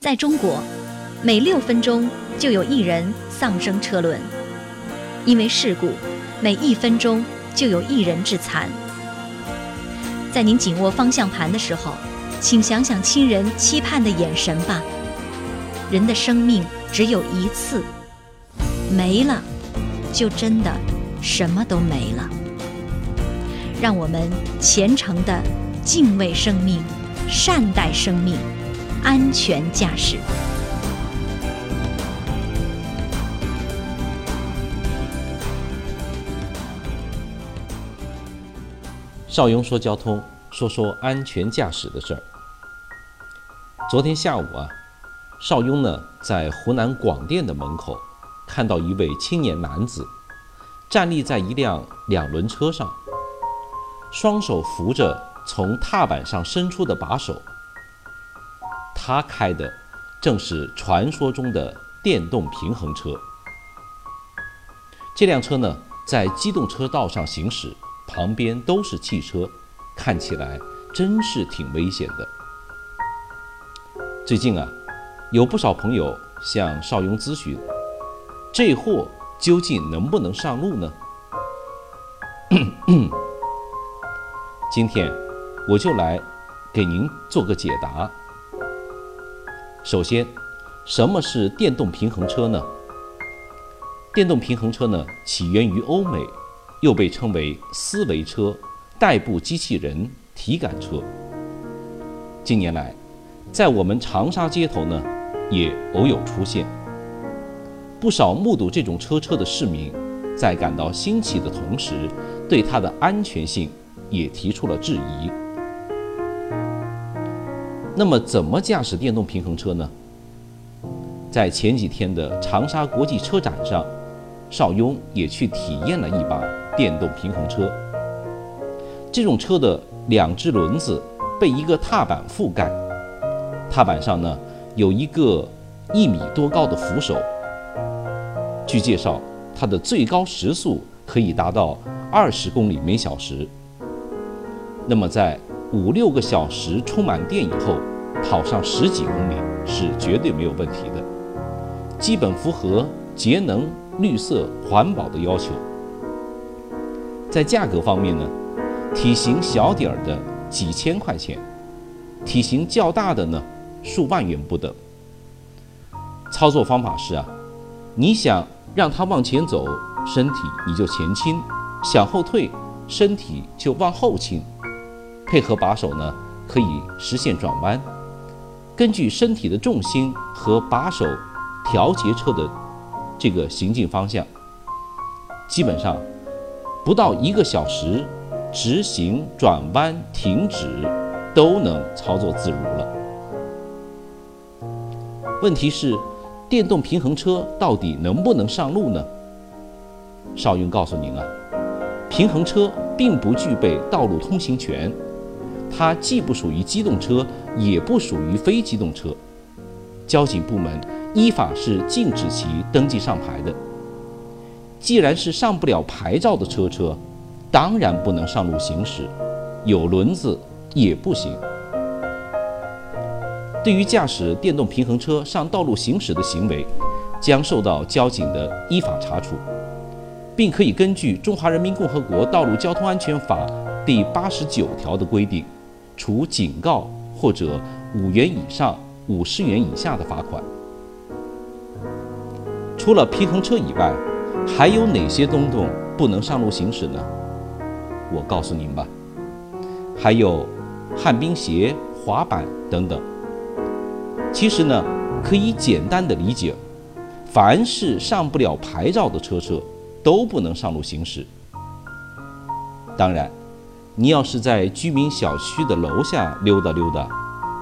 在中国，每六分钟就有一人丧生车轮，因为事故，每一分钟就有一人致残。在您紧握方向盘的时候，请想想亲人期盼的眼神吧。人的生命只有一次，没了，就真的什么都没了。让我们虔诚的敬畏生命，善待生命。安全驾驶。邵雍说交通，说说安全驾驶的事儿。昨天下午啊，邵雍呢在湖南广电的门口，看到一位青年男子站立在一辆两轮车上，双手扶着从踏板上伸出的把手。他开的正是传说中的电动平衡车。这辆车呢，在机动车道上行驶，旁边都是汽车，看起来真是挺危险的。最近啊，有不少朋友向邵雍咨询，这货究竟能不能上路呢？今天我就来给您做个解答。首先，什么是电动平衡车呢？电动平衡车呢，起源于欧美，又被称为思维车、代步机器人、体感车。近年来，在我们长沙街头呢，也偶有出现。不少目睹这种车车的市民，在感到新奇的同时，对它的安全性也提出了质疑。那么，怎么驾驶电动平衡车呢？在前几天的长沙国际车展上，邵雍也去体验了一把电动平衡车。这种车的两只轮子被一个踏板覆盖，踏板上呢有一个一米多高的扶手。据介绍，它的最高时速可以达到二十公里每小时。那么在五六个小时充满电以后，跑上十几公里是绝对没有问题的，基本符合节能、绿色、环保的要求。在价格方面呢，体型小点儿的几千块钱，体型较大的呢数万元不等。操作方法是啊，你想让它往前走，身体你就前倾；想后退，身体就往后倾。配合把手呢，可以实现转弯。根据身体的重心和把手调节车的这个行进方向，基本上不到一个小时，直行、转弯、停止都能操作自如了。问题是，电动平衡车到底能不能上路呢？邵云告诉您啊，平衡车并不具备道路通行权。它既不属于机动车，也不属于非机动车。交警部门依法是禁止其登记上牌的。既然是上不了牌照的车车，当然不能上路行驶，有轮子也不行。对于驾驶电动平衡车上道路行驶的行为，将受到交警的依法查处，并可以根据《中华人民共和国道路交通安全法》第八十九条的规定。处警告或者五元以上五十元以下的罚款。除了平衡车以外，还有哪些东东不能上路行驶呢？我告诉您吧，还有旱冰鞋、滑板等等。其实呢，可以简单的理解，凡是上不了牌照的车车都不能上路行驶。当然。你要是在居民小区的楼下溜达溜达，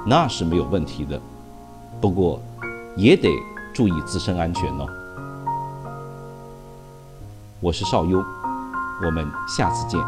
那是没有问题的，不过也得注意自身安全哦。我是邵雍，我们下次见。